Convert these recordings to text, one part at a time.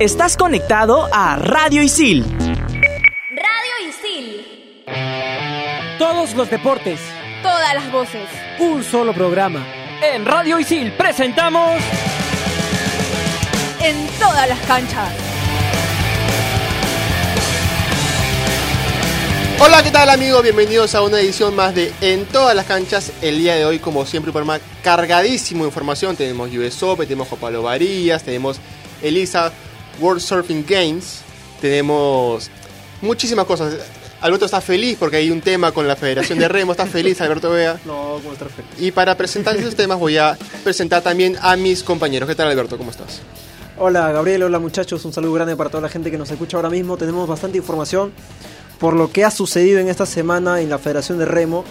Estás conectado a Radio Isil. Radio Isil. Todos los deportes. Todas las voces. Un solo programa. En Radio Isil presentamos... En todas las canchas. Hola, ¿qué tal amigos? Bienvenidos a una edición más de En todas las canchas. El día de hoy, como siempre, un programa cargadísimo de información. Tenemos US Open, tenemos Juan Pablo Varillas, tenemos Elisa World Surfing Games, tenemos muchísimas cosas. Alberto está feliz porque hay un tema con la Federación de Remo. ¿Estás feliz, Alberto Vea? No, ¿cómo estar feliz? Y para presentar esos temas voy a presentar también a mis compañeros. ¿Qué tal, Alberto? ¿Cómo estás? Hola, Gabriel. Hola, muchachos. Un saludo grande para toda la gente que nos escucha ahora mismo. Tenemos bastante información por lo que ha sucedido en esta semana en la Federación de Remo.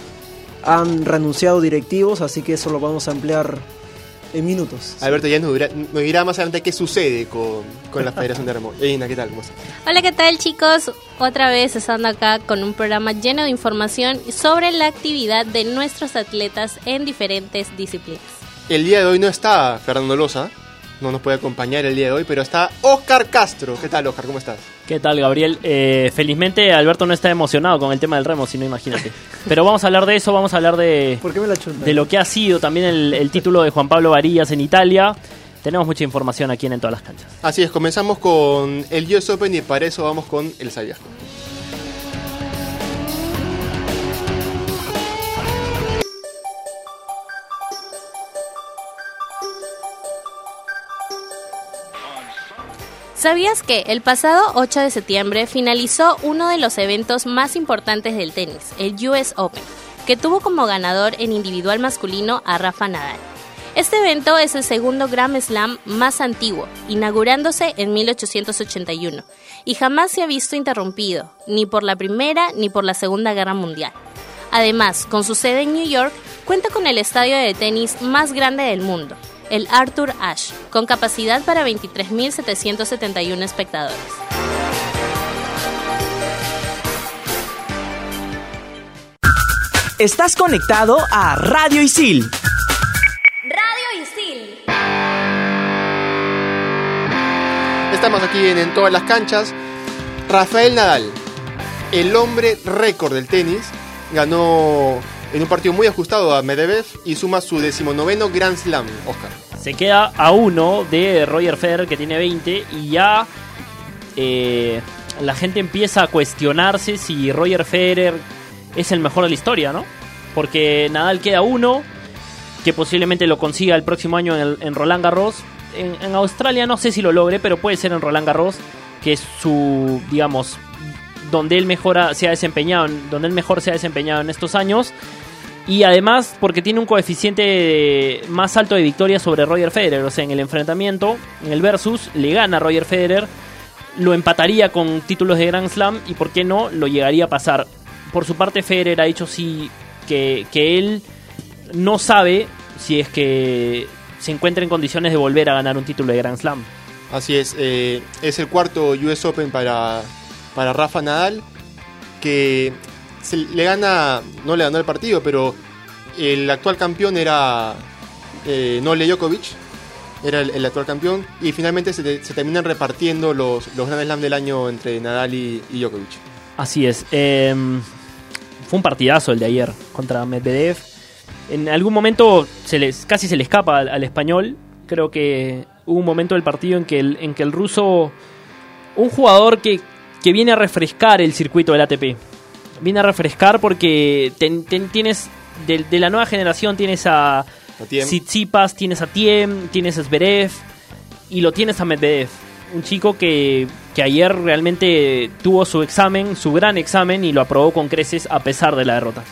Han renunciado directivos, así que eso lo vamos a emplear en minutos. Alberto ya nos dirá, nos dirá más adelante qué sucede con, con la Federación de Remo. Elena, ¿qué tal? ¿Cómo estás? Hola, ¿qué tal chicos? Otra vez estando acá con un programa lleno de información sobre la actividad de nuestros atletas en diferentes disciplinas. El día de hoy no está Fernando Loza, no nos puede acompañar el día de hoy, pero está Oscar Castro. ¿Qué tal, Oscar? ¿Cómo estás? ¿Qué tal, Gabriel? Eh, felizmente Alberto no está emocionado con el tema del remo, si no imagínate. Pero vamos a hablar de eso, vamos a hablar de, ¿Por qué me la de lo que ha sido también el, el título de Juan Pablo Varillas en Italia. Tenemos mucha información aquí en, En todas las canchas. Así es, comenzamos con el US Open y para eso vamos con el Sabiasco. ¿Sabías que el pasado 8 de septiembre finalizó uno de los eventos más importantes del tenis, el US Open, que tuvo como ganador en individual masculino a Rafa Nadal? Este evento es el segundo Grand Slam más antiguo, inaugurándose en 1881, y jamás se ha visto interrumpido, ni por la Primera ni por la Segunda Guerra Mundial. Además, con su sede en New York, cuenta con el estadio de tenis más grande del mundo, el Arthur Ashe, con capacidad para 23.771 espectadores. Estás conectado a Radio Isil. Radio Isil. Estamos aquí en, en todas las canchas. Rafael Nadal, el hombre récord del tenis, ganó en un partido muy ajustado a Medvedev y suma su decimonoveno Grand Slam, Oscar. Se queda a uno de Roger Federer, que tiene 20, y ya eh, la gente empieza a cuestionarse si Roger Federer es el mejor de la historia, ¿no? Porque Nadal queda uno, que posiblemente lo consiga el próximo año en, Roland Garros. En, en Australia no sé si lo logre, pero puede ser en Roland Garros, que es su, digamos, donde él mejora, se ha desempeñado, donde él mejor se ha desempeñado en estos años. Y además porque tiene un coeficiente más alto de victoria sobre Roger Federer. O sea, en el enfrentamiento, en el versus, le gana Roger Federer. Lo empataría con títulos de Grand Slam y, ¿por qué no?, lo llegaría a pasar. Por su parte, Federer ha dicho sí que, que él no sabe si es que se encuentra en condiciones de volver a ganar un título de Grand Slam. Así es, eh, es el cuarto US Open para, para Rafa Nadal, que se le gana, no le ganó el partido, pero el actual campeón era eh, Nole Djokovic, era el, actual campeón, y finalmente se, te- se terminan repartiendo los, los Grand Slam del año entre Nadal y, y Djokovic. Así es. eh, fue un partidazo el de ayer contra Medvedev. En algún momento se les, casi se le escapa al, al español. Creo que hubo un momento del partido en que el, en que el ruso, un jugador que, que viene a refrescar el circuito del ATP, viene a refrescar porque ten- ten- tienes de, de la nueva generación tienes a A Tiem. Tsitsipas, tienes a Tiem, tienes a Zverev y lo tienes a Medvedev. Un chico que, que ayer realmente tuvo su examen, su gran examen y lo aprobó con creces a pesar de la derrota.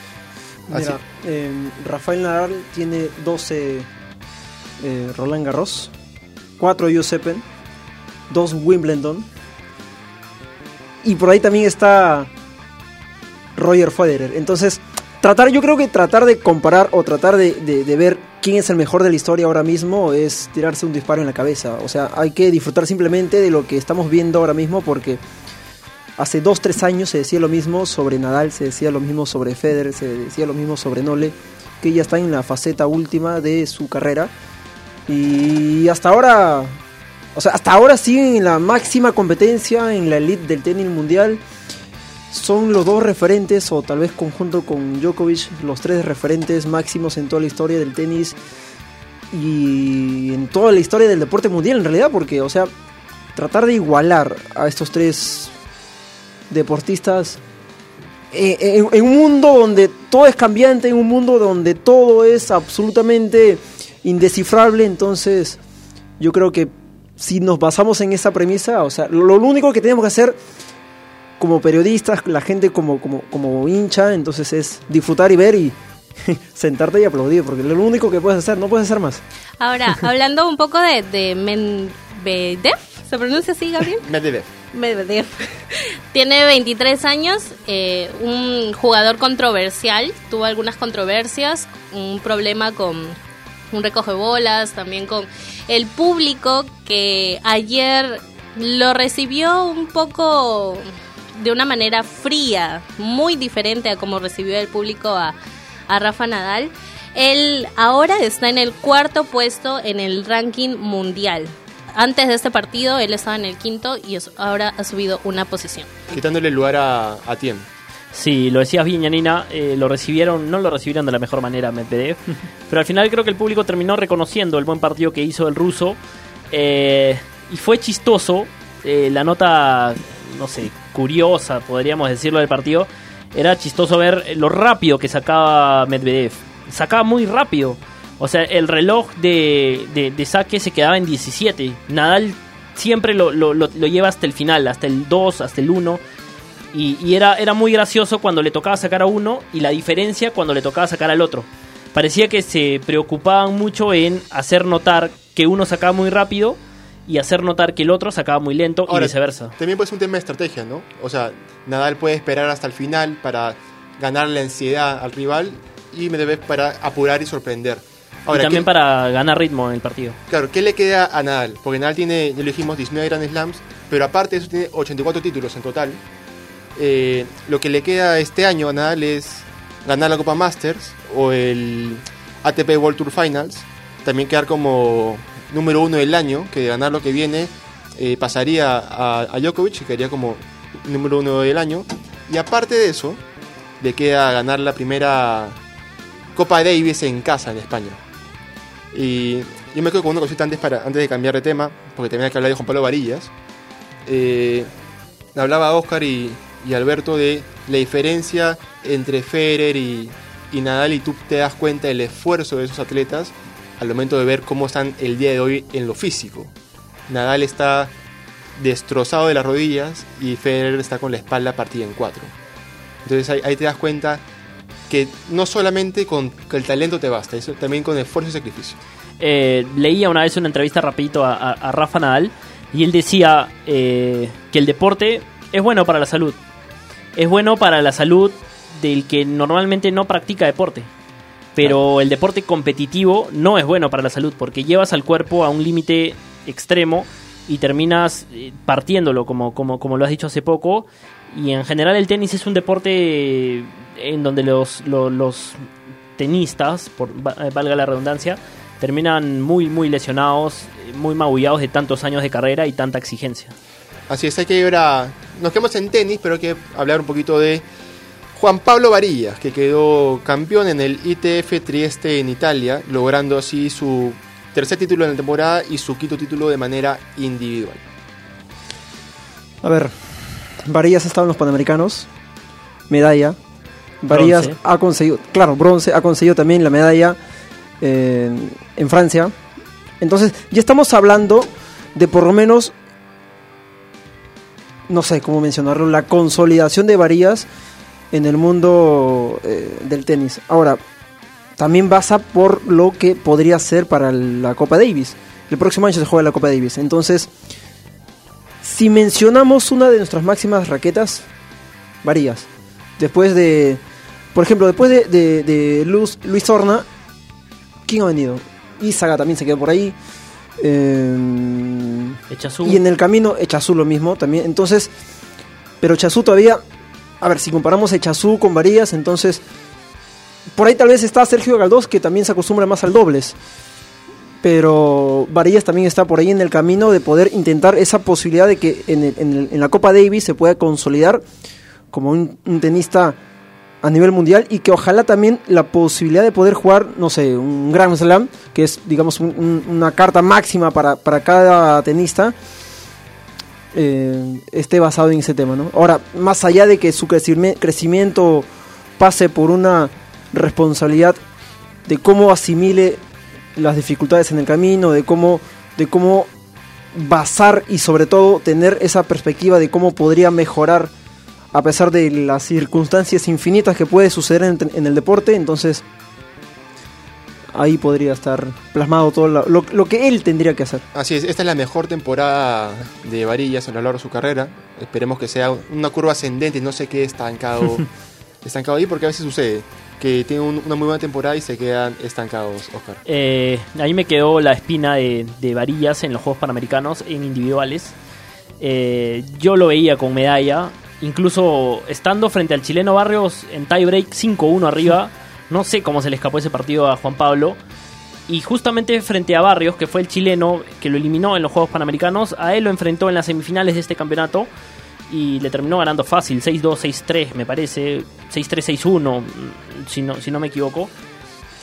Mira, eh, Rafael Nadal tiene 12 eh, Roland Garros, 4 US Open, 2 Wimbledon. Y por ahí también está Roger Federer. Entonces, tratar, yo creo que tratar de comparar o tratar de, ver quién es el mejor de la historia ahora mismo es tirarse un disparo en la cabeza. O sea, hay que disfrutar simplemente de lo que estamos viendo ahora mismo porque hace 2-3 años se decía lo mismo sobre Nadal, se decía lo mismo sobre Federer, se decía lo mismo sobre Nole, que ya está en la faceta última de su carrera. Y hasta ahora o sea, hasta ahora siguen en la máxima competencia en la elite del tenis mundial. Son los dos referentes, o tal vez conjunto con Djokovic, los tres referentes máximos en toda la historia del tenis y en toda la historia del deporte mundial en realidad, porque, o sea, tratar de igualar a estos tres deportistas en, un mundo donde todo es cambiante, en un mundo donde todo es absolutamente indescifrable, entonces yo creo que si nos basamos en esa premisa, o sea, lo único que tenemos que hacer como periodistas, la gente como, como, como hincha, entonces es disfrutar y ver y sentarte y aplaudir, porque es lo único que puedes hacer, no puedes hacer más. Ahora, hablando un poco de, de Medvedev, ¿se pronuncia así, Gabriel? Medvedev. Medvedev. Tiene 23 años, eh, un jugador controversial, tuvo algunas controversias, un problema con un recoge bolas, también con el público que ayer lo recibió un poco de una manera fría, muy diferente a como recibió el público a, a Rafa Nadal. Él ahora está en el cuarto puesto en el ranking mundial. Antes de este partido él estaba en el quinto y es- ahora ha subido una posición. Quitándole el lugar a, a Tiem. Sí, lo decías bien, Yanina, eh, lo recibieron, no lo recibieron de la mejor manera Medvedev, pero al final creo que el público terminó reconociendo el buen partido que hizo el ruso eh, y fue chistoso eh, la nota, no sé, curiosa, podríamos decirlo del partido, era chistoso ver lo rápido que sacaba Medvedev, sacaba muy rápido, o sea, el reloj de, de, saque se quedaba en 17, Nadal siempre lo, lo, lo, lleva hasta el final, hasta el 2, hasta el 1. Y, y era, era muy gracioso cuando le tocaba sacar a uno y la diferencia cuando le tocaba sacar al otro. Parecía que se preocupaban mucho en hacer notar que uno sacaba muy rápido y hacer notar que el otro sacaba muy lento y Ahora, viceversa. También puede ser un tema de estrategia, ¿no? O sea, Nadal puede esperar hasta el final para ganar la ansiedad al rival y Medvedev para apurar y sorprender. y también ¿qué- para ganar ritmo en el partido. Claro, ¿qué le queda a Nadal? Porque Nadal tiene, ya lo dijimos, 19 Grand Slams, pero aparte de eso tiene 84 títulos en total. Eh, lo que le queda este año a Nadal es ganar la Copa Masters o el ATP World Tour Finals. También quedar como número uno del año, que de ganar lo que viene eh, pasaría a, a Djokovic, que quedaría como número uno del año. Y aparte de eso, le queda ganar la primera Copa Davis en casa en España. Y yo me quedo con una cosita antes, para, antes de cambiar de tema, porque también hay que hablar de Juan Pablo Varillas. Eh, hablaba Oscar y, y Alberto de la diferencia entre Federer y, y Nadal y tú te das cuenta del esfuerzo de esos atletas al momento de ver cómo están el día de hoy en lo físico. Nadal está destrozado de las rodillas y Federer está con la espalda partida en cuatro. Entonces ahí, ahí te das cuenta que no solamente con el talento te basta, eso también con esfuerzo y sacrificio. Eh, leía una vez una entrevista rapidito a, a- a Rafa Nadal y él decía eh, que el deporte es bueno para la salud. Es bueno para la salud del que normalmente no practica deporte. Pero el deporte competitivo no es bueno para la salud porque llevas al cuerpo a un límite extremo y terminas eh, partiéndolo, como, como, como lo has dicho hace poco. Y en general el tenis es un deporte en donde los, lo- los tenistas, por eh, valga la redundancia, terminan muy, muy lesionados, muy magullados de tantos años de carrera y tanta exigencia. Así es, hay que ir a... Nos quedamos en tenis, pero hay que hablar un poquito de Juan Pablo Varillas, que quedó campeón en el ITF Trieste en Italia, logrando así su tercer título en la temporada y su quinto título de manera individual. A ver, Varillas ha estado en los Panamericanos, medalla. Varillas Bronce. ha conseguido, claro, bronce, ha conseguido también la medalla eh, en Francia. Entonces, ya estamos hablando de por lo menos, no sé cómo mencionarlo, la consolidación de Varillas en el mundo eh, del tenis. Ahora, también basa por lo que podría ser para la Copa Davis. El próximo año se juega la Copa Davis. Entonces, si mencionamos una de nuestras máximas raquetas, Varillas. Después de, por ejemplo, después de, de, de Luz- Luis Horna, ¿quién ha venido? Izaga también se quedó por ahí. Eh, Echazú. y en el camino Echazú lo mismo también. Entonces, pero Echazú todavía, a ver, si comparamos Echazú con Varillas, entonces, por ahí tal vez está Sergio Galdós, que también se acostumbra más al dobles. pero Varillas también está por ahí en el camino de poder intentar esa posibilidad de que en, la Copa Davis se pueda consolidar como un, tenista a nivel mundial y que ojalá también la posibilidad de poder jugar, no sé, un Grand Slam, que es, digamos, un- un- una carta máxima para cada tenista, eh, esté basado en ese tema, ¿no? Ahora, más allá de que su crecimiento pase por una responsabilidad de cómo asimile las dificultades en el camino, de cómo, de cómo basar y sobre todo tener esa perspectiva de cómo podría mejorar a pesar de las circunstancias infinitas que puede suceder en, en el deporte, entonces ahí podría estar plasmado todo lo, lo- lo que él tendría que hacer. Así es, esta es la mejor temporada de Varillas a lo largo de su carrera. Esperemos que sea una curva ascendente y no se quede estancado, estancado ahí, porque a veces sucede que tiene un- una muy buena temporada y se quedan estancados, Oscar. Eh, ahí me quedó la espina de, de varillas en los Juegos Panamericanos en individuales. Eh, yo lo veía con medalla, incluso estando frente al chileno Barrios en tiebreak 5-1 arriba. No sé cómo se le escapó ese partido a Juan Pablo. Y justamente frente a Barrios, que fue el chileno que lo eliminó en los Juegos Panamericanos, a él lo enfrentó en las semifinales de este campeonato y le terminó ganando fácil, 6-2, 6-3 me parece, 6-3, 6-1, mm, si no, si no me equivoco.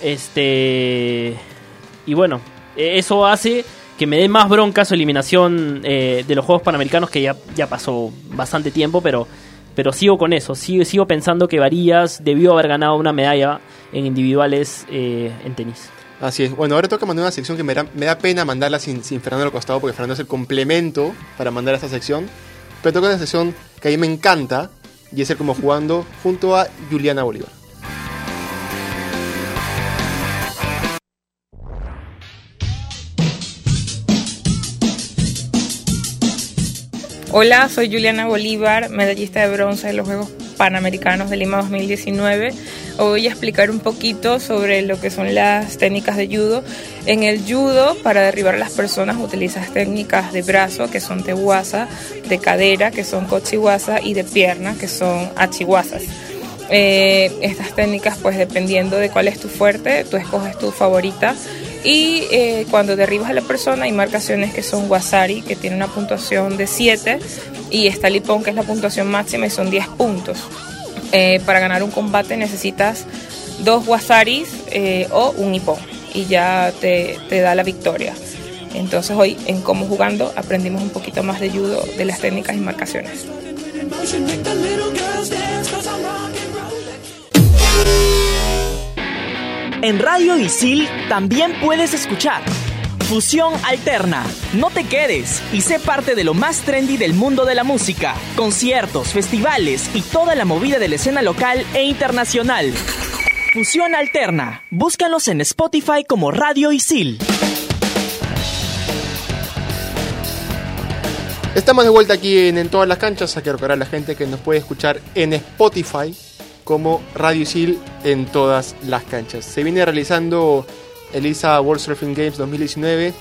Este. Y bueno, eh, eso hace que me dé más bronca su eliminación eh, de los Juegos Panamericanos, que ya, ya pasó bastante tiempo, pero, pero sigo con eso. Sigo, sigo pensando que Varillas debió haber ganado una medalla en individuales eh, en tenis. Así es. Bueno, ahora toca mandar una sección que me da, me da pena mandarla sin, sin Fernando al costado, porque Fernando es el complemento para mandar esta sección. Pero toca una sección que a mí me encanta, y es el como jugando junto a Juliana Bolívar. Hola, soy Juliana Bolívar, medallista de bronce de los Juegos Panamericanos de Lima 2019. Hoy explicar un poquito sobre lo que son las técnicas de judo. En el judo, para derribar a las personas, utilizas técnicas de brazo, que son tehuasa, de cadera, que son kochiwasa, y de pierna, que son achiwasas. Eh, estas técnicas, pues dependiendo de cuál es tu fuerte, tú escoges tu favorita. Y eh, cuando derribas a la persona hay marcaciones que son wasari, que tiene una puntuación de 7, y está lipón, que es la puntuación máxima, y son 10 puntos. Eh, para ganar un combate necesitas dos wasaris eh, o un hipón, y ya te, te da la victoria. Entonces hoy en Cómo Jugando aprendimos un poquito más de judo, de las técnicas y marcaciones. En Radio Isil también puedes escuchar Fusión Alterna. No te quedes y sé parte de lo más trendy del mundo de la música, conciertos, festivales y toda la movida de la escena local e internacional. Fusión Alterna. Búscanos en Spotify como Radio Isil. Estamos de vuelta aquí en, en todas las canchas. Hay que recordar a la gente que nos puede escuchar en Spotify como Radio Isil en todas las canchas. Se viene realizando el ISA World Surfing Games 2019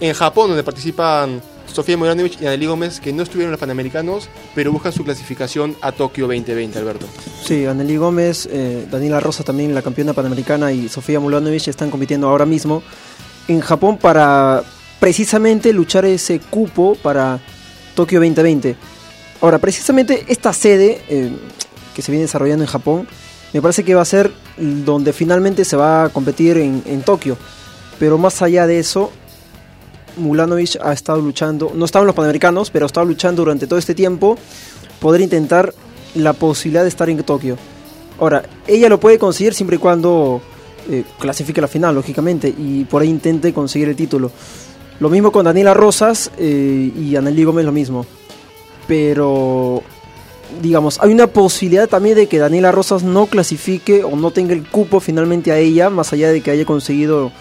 en Japón, donde participan Sofía Mojanovic y Anneli Gómez, que no estuvieron en los Panamericanos, pero buscan su clasificación a Tokio 2020, Alberto. Sí, Anneli Gómez, eh, Daniela Rosa también, la campeona panamericana, y Sofía Mulanovic están compitiendo ahora mismo en Japón para precisamente luchar ese cupo para Tokio 2020. Ahora, precisamente esta sede eh, que se viene desarrollando en Japón, me parece que va a ser donde finalmente se va a competir en, en Tokio. Pero más allá de eso, Mulanovic ha estado luchando, no estaban los panamericanos, pero ha estado luchando durante todo este tiempo poder intentar la posibilidad de estar en Tokio. Ahora, ella lo puede conseguir siempre y cuando eh, clasifique la final, lógicamente, y por ahí intente conseguir el título. Lo mismo con Daniela Rosas eh, y Anneli Gómez, lo mismo. Pero, digamos, hay una posibilidad también de que Daniela Rosas no clasifique o no tenga el cupo finalmente a ella, más allá de que haya conseguido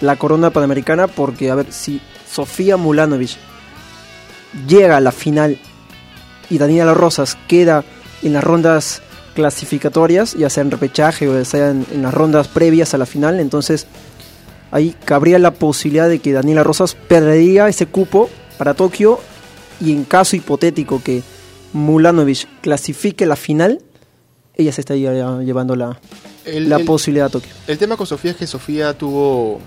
la corona panamericana, porque, a ver, si Sofía Mulanovic llega a la final y Daniela Rosas queda en las rondas clasificatorias, ya sea en repechaje o ya sea en, en las rondas previas a la final, entonces ahí cabría la posibilidad de que Daniela Rosas perdería ese cupo para Tokio y en caso hipotético que Mulanovic clasifique la final, ella se ya llevando la, El, la el- posibilidad a Tokio. el tema con Sofía es que Sofía tuvo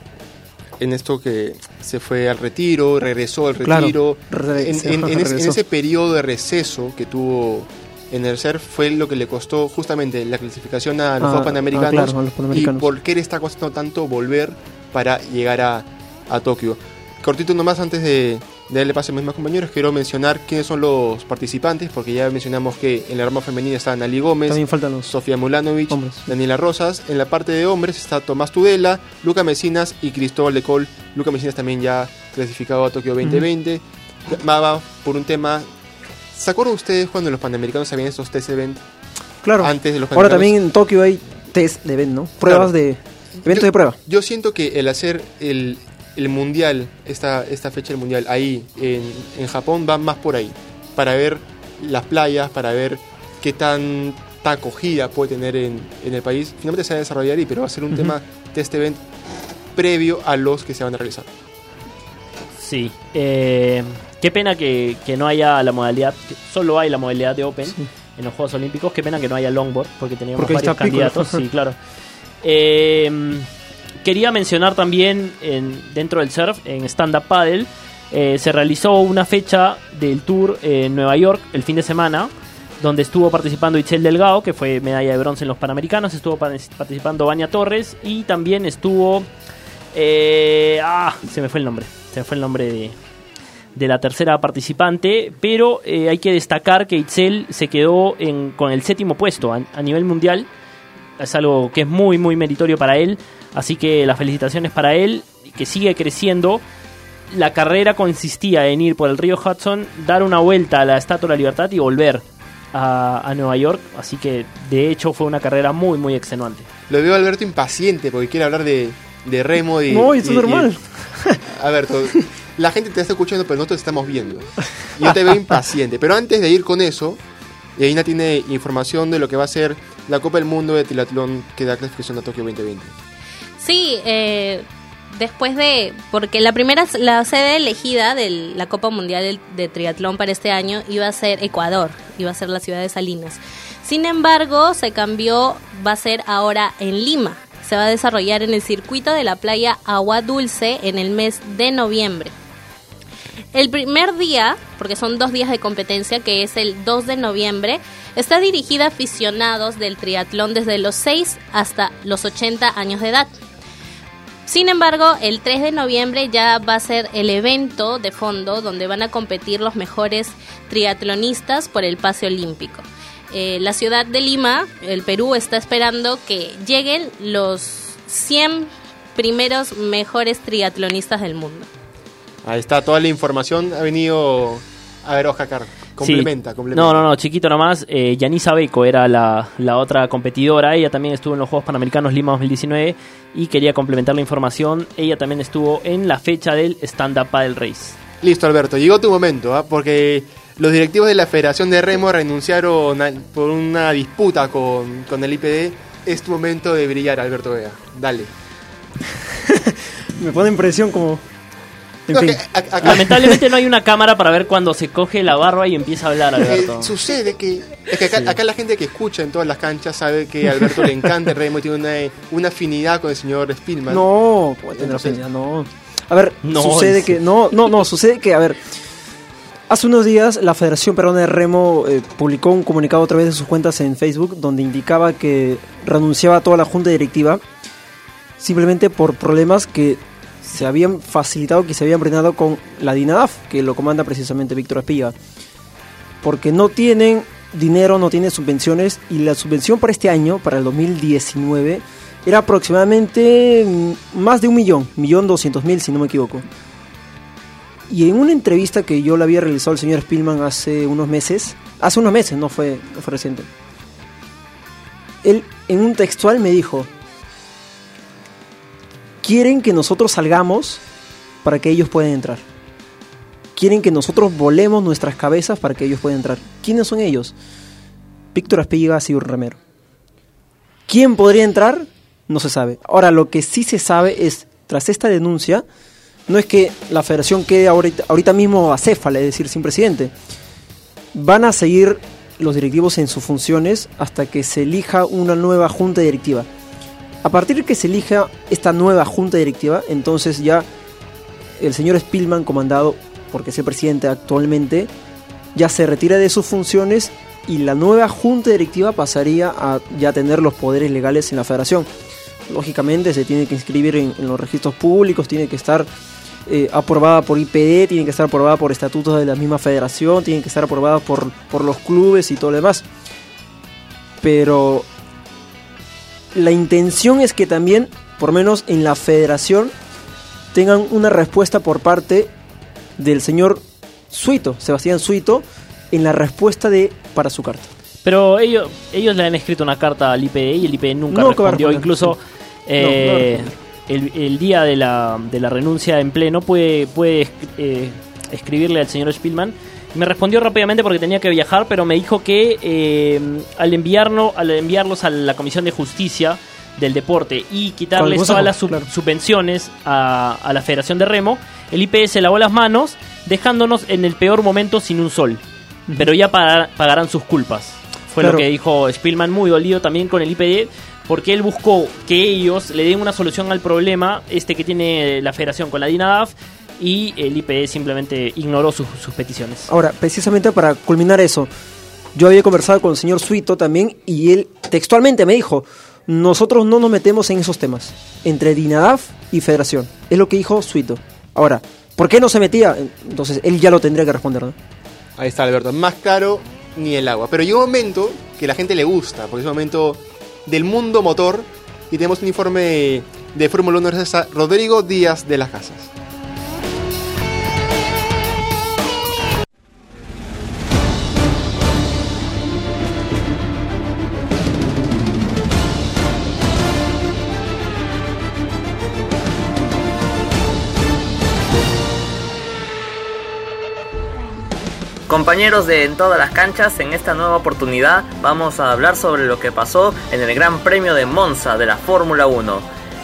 en esto que se fue al retiro, regresó al Claro, retiro. re- en, se en- en ese, en regresó. ese periodo de receso que tuvo en el SER fue lo que le costó justamente la clasificación a los Ah, ah, Panamericanos, claro, a los y Panamericanos. por qué le está costando tanto volver para llegar a, a Tokio. Cortito nomás antes de, de darle paso a mis demás compañeros, quiero mencionar quiénes son los participantes, porque ya mencionamos que en la rama femenina está Nali Gómez, También faltan los Sofía Mulanovic, hombres. Daniela Rosas. En la parte de hombres está Tomás Tudela, Luca Mesinas y Cristóbal de Col. Luca Mesinas también ya clasificado a Tokio 2020. Va, va por un tema. ¿Se acuerdan ustedes cuando los Panamericanos habían estos test event Claro. antes de los Ahora también en Tokio hay test de event, ¿no? Pruebas Claro. de... Eventos Yo- de prueba. Yo siento que el hacer el, el mundial, esta, esta fecha del mundial, ahí en, en Japón, va más por ahí. Para ver las playas, para ver qué tan, tan acogida puede tener en, en el país. Finalmente se va a desarrollar ahí, pero va a ser un tema de este evento previo a los que se van a realizar. Sí. eh, qué pena que, que no haya la modalidad, que solo hay la modalidad de Open en los Juegos Olímpicos. Qué pena que no haya longboard, porque teníamos Porque varios candidatos. Sí, claro. Eh, quería mencionar también en, dentro del surf, en Stand Up Paddle, eh, se realizó una fecha del tour en Nueva York el fin de semana, donde estuvo participando Itzel Delgado, que fue medalla de bronce en los Panamericanos, estuvo pa- participando Vania Torres y también estuvo... eh, ah, se me fue el nombre, se me fue el nombre de, de la tercera participante, pero eh, hay que destacar que Itzel se quedó en- con el séptimo puesto a nivel mundial. Es algo que es muy, muy meritorio para él. Así que las felicitaciones para él, que sigue creciendo. La carrera consistía en ir por el río Hudson, dar una vuelta a la Estatua de la Libertad y volver a, a Nueva York. Así que de hecho fue una carrera muy, muy extenuante. Lo veo a Alberto impaciente porque quiere hablar de, de remo y... No, es normal. y- Alberto, la gente te está escuchando, pero nosotros te estamos viendo. Yo te veo impaciente. Pero antes de ir con eso, Yaina tiene información de lo que va a ser la Copa del Mundo de Triatlón que da clasificación a Tokio 2020. Sí, eh, después de, porque la primera, la sede elegida de la Copa Mundial del- de Triatlón para este año iba a ser Ecuador, iba a ser la ciudad de Salinas. Sin embargo, se cambió, va a ser ahora en Lima. Se va a desarrollar en el circuito de la playa Agua Dulce en el mes de noviembre. El primer día, porque son dos días de competencia, que es el 2 de noviembre, está dirigida a aficionados del triatlón desde los 6 hasta los 80 años de edad. Sin embargo, el 3 de noviembre ya va a ser el evento de fondo donde van a competir los mejores triatlonistas por el pase olímpico. Eh, la ciudad de Lima, el Perú, está esperando que lleguen los 100 primeros mejores triatlonistas del mundo. Ahí está toda la información. Ha venido... A ver, Oscar, complementa, Sí. complementa. No, no, no, chiquito nomás. Eh, Yanisa Beco era la, la otra competidora. Ella también estuvo en los Juegos Panamericanos Lima 2019 y quería complementar la información. Ella también estuvo en la fecha del Stand Up Paddle Race. Listo, Alberto, llegó tu momento, ¿ah? porque los directivos de la Federación de Remo renunciaron a- por una disputa con, con el IPD. Es tu momento de brillar, Alberto Vega. Dale. Me pone en presión como... En fin. que Lamentablemente no hay una cámara para ver cuando se coge la barba y empieza a hablar, eh, Alberto. sucede que, es que acá, acá la gente que escucha en todas las canchas sabe que a Alberto le encanta el remo y tiene una, una afinidad con el señor Spielman. No, puede tener afinidad, no. A ver, No, sucede que... No, no, no, sucede que, a ver... Hace unos días la Federación Peruana de Remo eh, publicó un comunicado a través de sus cuentas en Facebook donde indicaba que renunciaba a toda la junta directiva simplemente por problemas que se habían facilitado, que se habían brindado con la DINADAF, que lo comanda precisamente Víctor Espiga. Porque no tienen dinero, no tienen subvenciones y la subvención para este año, para el 2019, era aproximadamente mm, más de un millón, millón doscientos mil si no me equivoco. Y en una entrevista que yo le había realizado al señor Spielman hace unos meses, hace unos meses, no fue, no fue reciente, él en un textual me dijo, quieren que nosotros salgamos para que ellos puedan entrar. Quieren que nosotros volemos nuestras cabezas para que ellos puedan entrar. ¿Quiénes son ellos? Víctor Aspiga un remero. ¿Quién podría entrar? No se sabe. Ahora, lo que sí se sabe es, tras esta denuncia, no es que la federación quede ahorita, ahorita mismo acéfala, es decir, sin presidente. Van a seguir los directivos en sus funciones hasta que se elija una nueva junta directiva. A partir de que se elija esta nueva junta directiva, entonces ya el señor Spielman, comandado porque es el presidente actualmente, ya se retira de sus funciones y la nueva junta directiva pasaría a ya tener los poderes legales en la federación. Lógicamente se tiene que inscribir en, en los registros públicos, tiene que estar eh, aprobada por IPD, tiene que estar aprobada por estatutos de la misma federación, tiene que estar aprobada por, por los clubes y todo lo demás. Pero la intención es que también, por menos en la federación, tengan una respuesta por parte del señor Suito, Sebastián Suito, en la respuesta de para su carta. Pero ellos, ellos le han escrito una carta al IPD y el IPD nunca No, respondió. Incluso eh, No, no el, el día de la, de la renuncia en pleno puede, puede eh, escribirle al señor Spielman. Me respondió rápidamente porque tenía que viajar, pero me dijo que eh, al, enviarnos, al enviarlos a la Comisión de Justicia del Deporte y quitarles todas las sub- claro. subvenciones a, a la Federación de Remo, el IPS se lavó las manos, dejándonos en el peor momento sin un sol. Pero ya pagar- pagarán sus culpas. Fue Claro. lo que dijo Spielman, muy dolido también con el IPD, porque él buscó que ellos le den una solución al problema este que tiene la federación con la DINADAF y el IPD simplemente ignoró sus, sus peticiones. Ahora, precisamente para culminar eso, yo había conversado con el señor Suito también y él textualmente me dijo, nosotros no nos metemos en esos temas, entre DINADAF y Federación. Es lo que dijo Suito. Ahora, ¿por qué no se metía? Entonces él ya lo tendría que responder, ¿no? Ahí está, Alberto. Más claro ni el agua. Pero llega un momento que la gente le gusta, porque es un momento del mundo motor. Y tenemos un informe de Fórmula 1 gracias a Rodrigo Díaz de las Casas. Compañeros de En todas las canchas, en esta nueva oportunidad vamos a hablar sobre lo que pasó en el Gran Premio de Monza de la Fórmula 1.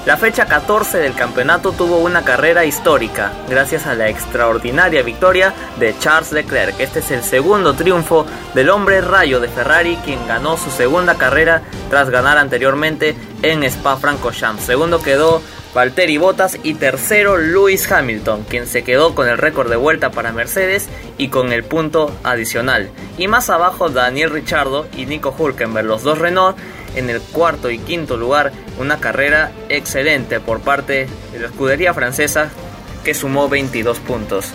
La fecha 14 del campeonato tuvo una carrera histórica, gracias a la extraordinaria victoria de Charles Leclerc. Este es el segundo triunfo del hombre rayo de Ferrari, quien ganó su segunda carrera tras ganar anteriormente en Spa-Francorchamps. Segundo quedó Valtteri Bottas y tercero Lewis Hamilton, quien se quedó con el récord de vuelta para Mercedes y con el punto adicional. Y más abajo Daniel Ricciardo y Nico Hulkenberg, los dos Renault, en el cuarto y quinto lugar, una carrera excelente por parte de la escudería francesa que sumó 22 puntos.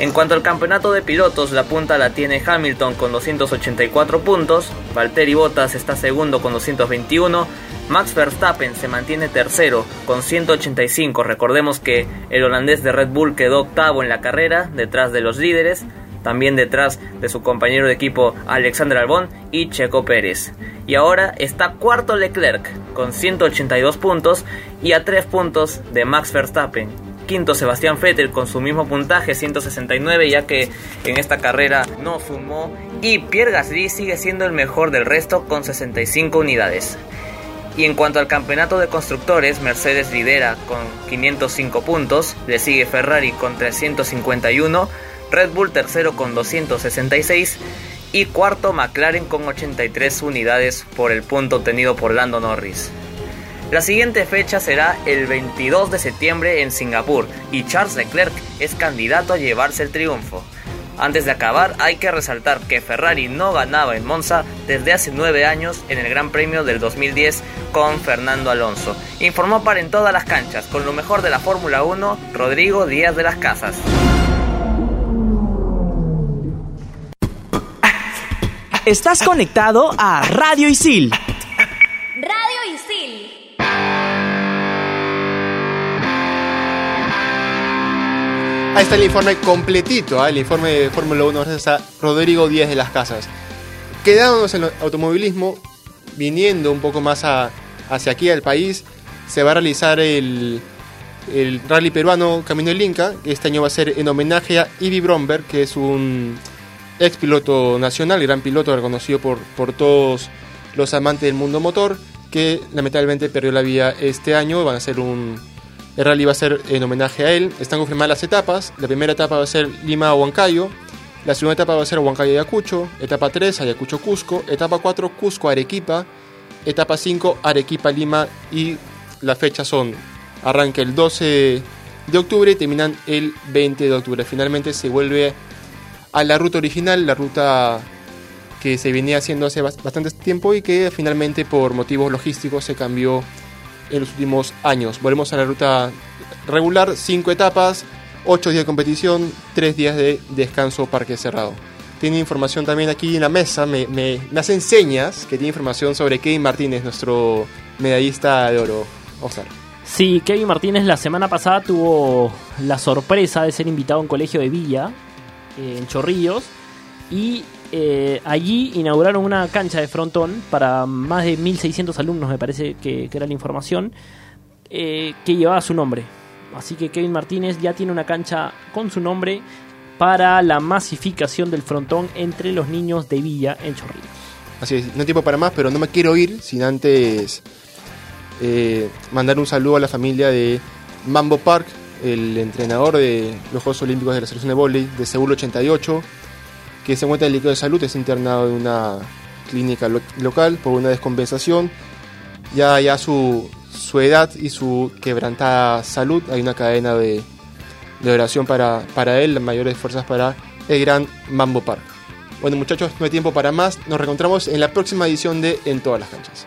En cuanto al campeonato de pilotos, la punta la tiene Hamilton con 284 puntos, Valtteri Bottas está segundo con 221, Max Verstappen se mantiene tercero con 185, recordemos que el holandés de Red Bull quedó octavo en la carrera, detrás de los líderes, también detrás de su compañero de equipo Alexander Albon y Checo Pérez. Y ahora está cuarto Leclerc con 182 puntos y a 3 puntos de Max Verstappen. Quinto Sebastián Vettel con su mismo puntaje 169 ya que en esta carrera no sumó y Pierre Gasly sigue siendo el mejor del resto con 65 unidades. Y en cuanto al campeonato de constructores, Mercedes lidera con 505 puntos, le sigue Ferrari con 351, Red Bull tercero con 266 y cuarto McLaren con 83 unidades por el punto obtenido por Lando Norris. La siguiente fecha será el 22 de septiembre en Singapur y Charles Leclerc es candidato a llevarse el triunfo. Antes de acabar, hay que resaltar que Ferrari no ganaba en Monza desde hace 9 años en el Gran Premio del 2010 con Fernando Alonso. Informó para en todas las canchas, con lo mejor de la Fórmula 1, Rodrigo Díaz de las Casas. Estás conectado a Radio Isil. Ahí está el informe completito, ¿ah? el informe de Fórmula 1 gracias a Rodrigo Díaz de las Casas. Quedándonos en el automovilismo, viniendo un poco más hacia aquí al país, se va a realizar el, el rally peruano Camino del Inca, que este año va a ser en homenaje a Ivy Bromberg, que es un ex piloto nacional, gran piloto reconocido por, por todos los amantes del mundo motor, que lamentablemente perdió la vida este año, van a ser un, el rally va a ser en homenaje a él. Están confirmadas las etapas. La primera etapa va a ser Lima-Huancayo. La segunda etapa va a ser Huancayo-Ayacucho. Etapa 3, Ayacucho-Cusco. Etapa 4, Cusco-Arequipa. etapa 5, Arequipa, Lima y las fechas son, arranca el 12 de octubre y terminan el 20 de octubre. Finalmente se vuelve a la ruta original, la ruta que se venía haciendo hace bastante tiempo y que finalmente por motivos logísticos se cambió en los últimos años. Volvemos a la ruta regular, 5 etapas, 8 días de competición, 3 días de descanso parque cerrado. Tiene información también aquí en la mesa, me, me, me hacen señas que tiene información sobre Kevin Martínez, nuestro medallista de oro. Oscar. Sí, Kevin Martínez la semana pasada tuvo la sorpresa de ser invitado a un colegio de Villa, eh, en Chorrillos, y eh, allí inauguraron una cancha de frontón para más de 1.600 alumnos, me parece que, era la información, eh, que llevaba su nombre. Así que Kevin Martínez ya tiene una cancha con su nombre para la masificación del frontón entre los niños de Villa en Chorrillos. Así es, no hay tiempo para más, pero no me quiero ir sin antes eh, mandar un saludo a la familia de Mambo Park, el entrenador de los Juegos Olímpicos de la Selección de Volley de Seúl 88, que se encuentra en delicado de salud, es internado en una clínica lo local por una descompensación. Ya, ya su, su edad y su quebrantada salud, hay una cadena de, de oración para, para él, las mayores fuerzas para el gran Mambo Park. Bueno muchachos, no hay tiempo para más, nos reencontramos en la próxima edición de En todas las canchas.